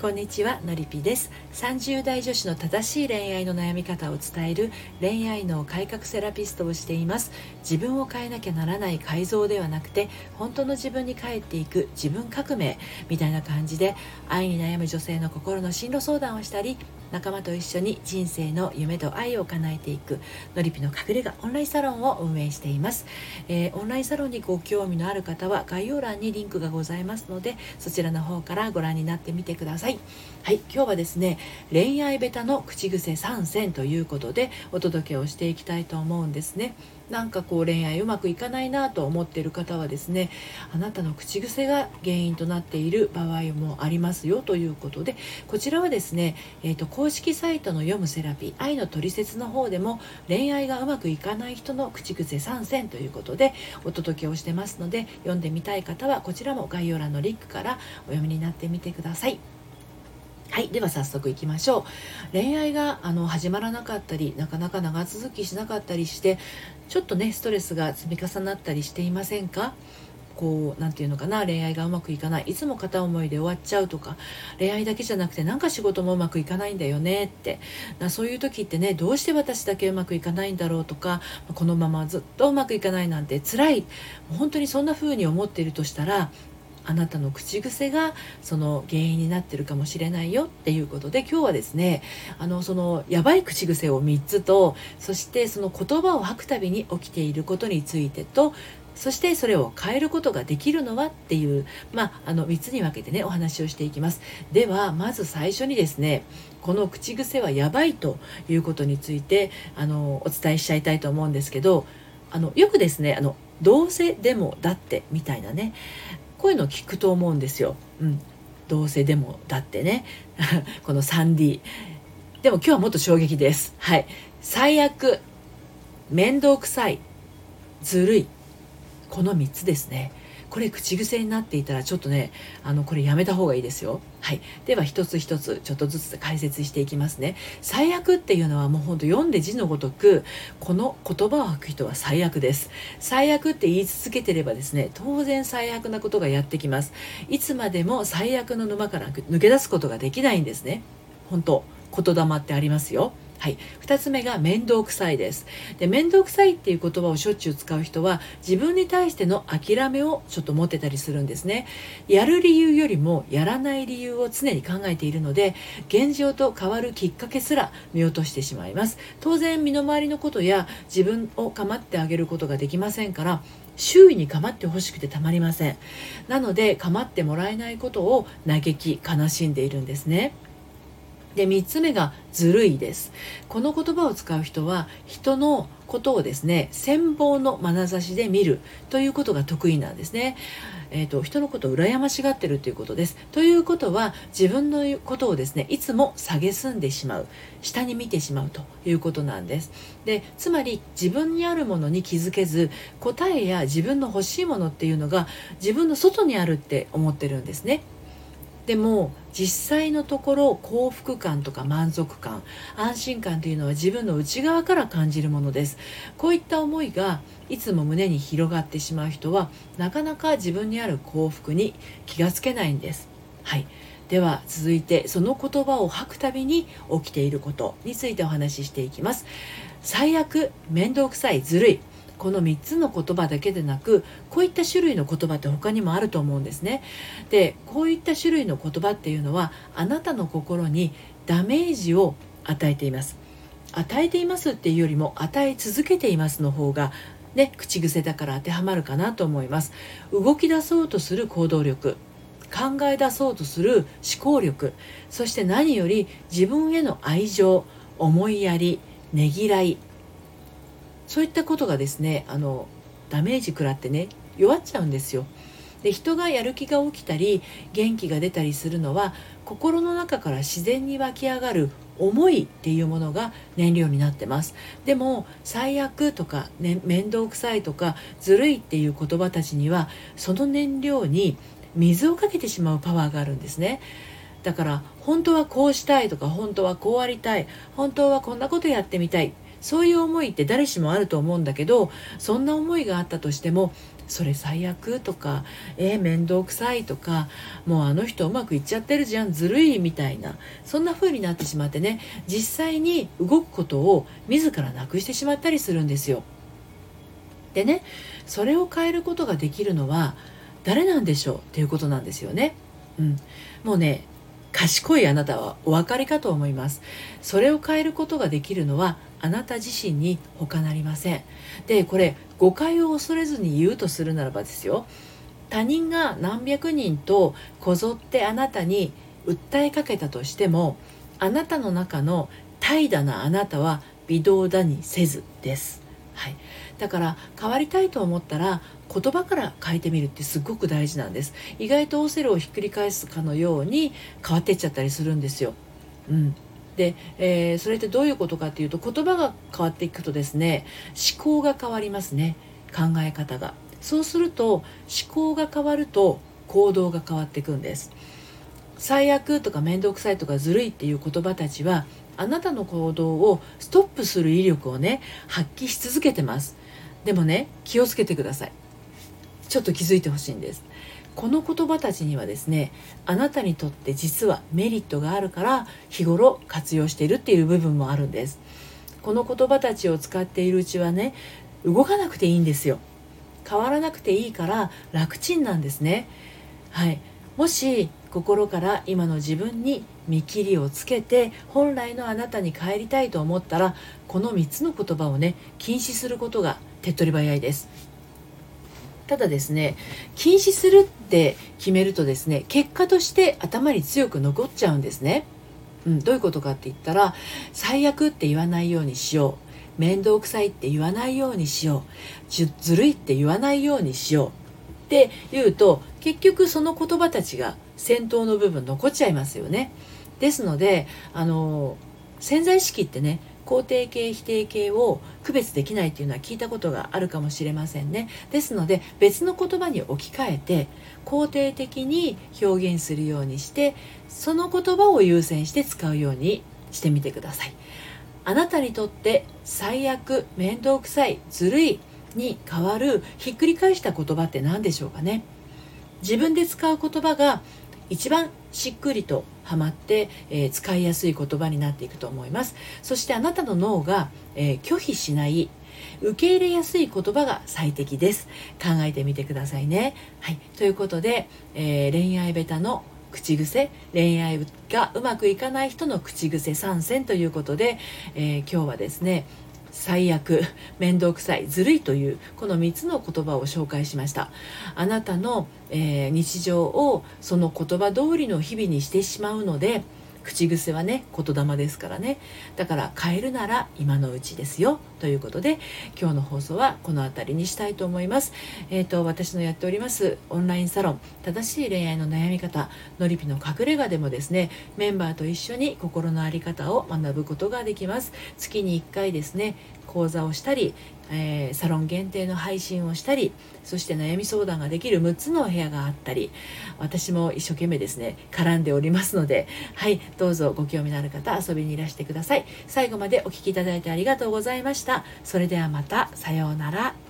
こんにちはのりぴです。30代女子の正しい恋愛の悩み方を伝える恋愛の改革セラピストをしています。自分を変えなきゃならない改造ではなくて本当の自分に帰っていく自分革命みたいな感じで愛に悩む女性の心の進路相談をしたり仲間と一緒に人生の夢と愛を叶えていくのりぴの隠れ家オンラインサロンを運営しています、えー、オンラインサロンにご興味のある方は概要欄にリンクがございますのでそちらの方からご覧になってみてください。はい。今日はですね恋愛ベタの口癖3選ということでお届けをしていきたいと思うんですね。なんかこう恋愛うまくいかないなと思っている方はですねあなたの口癖が原因となっている場合もありますよということでこちらはですね、えーと、公式サイトの読むセラピー愛のトリセツの方でも恋愛がうまくいかない人の口癖3選ということでお届けをしてますので読んでみたい方はこちらも概要欄のリンクからお読みになってみてください。はいでは早速いきましょう。恋愛があの始まらなかったりなかなか長続きしなかったりしてちょっとねストレスが積み重なったりしていませんか？こう何て言うのかな恋愛がうまくいかない。いつも片思いで終わっちゃうとか恋愛だけじゃなくてなんか仕事もうまくいかないんだよねって。そういう時ってねどうして私だけうまくいかないんだろうとかこのままずっとうまくいかないなんて辛い。本当にそんな風に思っているとしたらあなたの口癖がその原因になってるかもしれないよっていうことで今日はですねあのそのやばい口癖を3つとそしてその言葉を吐くたびに起きていることについてとそしてそれを変えることができるのはっていう、まあ、あの3つに分けてねお話をしていきます。ではまず最初にですねこの口癖はやばいということについてあのお伝えしちゃいたいと思うんですけどあのよくですねあのどうせでもだってみたいなねこういうの聞くと思うんですよ。うん、どうせでもだってね。この 3D でも今日はもっと衝撃です。はい。最悪面倒くさいずるい。この3つですね。これ口癖になっていたらちょっとねあのこれやめた方がいいですよ。はい。では一つ一つちょっとずつ解説していきますね。最悪っていうのはもうほんと読んで字のごとくこの言葉を吐く人は最悪です。最悪って言い続けてればですね当然最悪なことがやってきます。いつまでも最悪の沼から抜け出すことができないんですね。本当言霊ってありますよ。はい、2つ目が面倒くさいです。で面倒くさいっていう言葉をしょっちゅう使う人は自分に対しての諦めをちょっと持ってたりするんですね。やる理由よりもやらない理由を常に考えているので現状と変わるきっかけすら見落としてしまいます。当然身の回りのことや自分を構ってあげることができませんから周囲に構ってほしくてたまりません。なので構ってもらえないことを嘆き悲しんでいるんですね。で3つ目がずるいです。この言葉を使う人は人のことをですね羨望の眼差しで見るということが得意なんですね、えーと、人のことを羨ましがってるということです。ということは自分のことをですねいつも蔑んでしまう。下に見てしまうということなんです。でつまり自分にあるものに気づけず答えや自分の欲しいものっていうのが自分の外にあるって思ってるんですね。でも実際のところ幸福感とか満足感安心感というのは自分の内側から感じるものです。こういった思いがいつも胸に広がってしまう人はなかなか自分にある幸福に気がつけないんです。はい。では続いてその言葉を吐くたびに起きていることについてお話ししていきます。最悪面倒くさいずるい。この3つの言葉だけでなくこういった種類の言葉って他にもあると思うんですね。でこういった種類の言葉っていうのはあなたの心にダメージを与えています。与えていますっていうよりも与え続けていますの方がね口癖だから当てはまるかなと思います。動き出そうとする行動力考え出そうとする思考力そして何より自分への愛情思いやりねぎらいそういったことがですねあのダメージ食らってね弱っちゃうんですよ。で人がやる気が起きたり元気が出たりするのは心の中から自然に湧き上がる思いっていうものが燃料になってますでも最悪とか、ね、面倒くさいとかずるいっていう言葉たちにはその燃料に水をかけてしまうパワーがあるんですねだから本当はこうしたいとか本当はこうありたい本当はこんなことやってみたいそういう思いって誰しもあると思うんだけどそんな思いがあったとしてもそれ最悪とかえー、面倒くさいとかもうあの人うまくいっちゃってるじゃんずるいみたいなそんな風になってしまってね実際に動くことを自らなくしてしまったりするんですよ。でねそれを変えることができるのは誰なんでしょうっていうことなんですよね。うん、もうね賢いあなたはお分かりかと思います。それを変えることができるのはあなた自身に他なりません。でこれ誤解を恐れずに言うとするならばですよ。他人が何百人とこぞってあなたに訴えかけたとしてもあなたの中の怠惰なあなたは微動だにせずです、はい、だから変わりたいと思ったら言葉から変えてみるってすごく大事なんです。意外とオセロをひっくり返すかのように変わっていっちゃったりするんですよ、うん、で、えー、それってどういうことかっていうと言葉が変わっていくとですね思考が変わりますね。考え方が。そうすると思考が変わると行動が変わっていくんです。最悪とか面倒くさいとかずるいっていう言葉たちはあなたの行動をストップする威力をね発揮し続けてます。でもね気をつけてください。ちょっと気づいてほしいんです。この言葉たちにはですねあなたにとって実はメリットがあるから日頃活用しているっていう部分もあるんです。この言葉たちを使っているうちはね動かなくていいんですよ。変わらなくていいから楽ちんなんですね。はい。もし心から今の自分に見切りをつけて本来のあなたに帰りたいと思ったらこの3つの言葉をね禁止することが手っ取り早いです。ただですね禁止するって決めるとですね結果として頭に強く残っちゃうんですね、うん、どういうことかって言ったら最悪って言わないようにしよう。面倒くさいって言わないようにしよう。ずるいって言わないようにしよう。って言うと結局その言葉たちが先頭の部分残っちゃいますよね。ですのであの潜在意識ってね肯定形否定形を区別できないっていうのは聞いたことがあるかもしれませんね。ですので別の言葉に置き換えて肯定的に表現するようにしてその言葉を優先して使うようにしてみてください。あなたにとって最悪面倒くさいずるいに変わるひっくり返した言葉って何でしょうかね。自分で使う言葉が一番しっくりとはまって、えー、使いやすい言葉になっていくと思います。そしてあなたの脳が、えー、拒否しない受け入れやすい言葉が最適です。考えてみてくださいね。はい。ということで、えー、恋愛ベタの口癖恋愛がうまくいかない人の口癖参戦ということで、え今日はですね最悪面倒くさいずるいというこの3つの言葉を紹介しました。あなたの、えー、日常をその言葉通りの日々にしてしまうので口癖はね言霊ですからね。だから変えるなら今のうちですよ。ということで今日の放送はこの辺りにしたいと思います。えっ、ー、と私のやっておりますオンラインサロン正しい恋愛の悩み方のりぴの隠れ家でもですねメンバーと一緒に心の在り方を学ぶことができます。月に1回ですね講座をしたりえー、サロン限定の配信をしたりそして悩み相談ができる6つのお部屋があったり私も一生懸命ですね絡んでおりますのではいどうぞご興味のある方遊びにいらしてください。最後までお聴きいただいてありがとうございました。それではまたさようなら。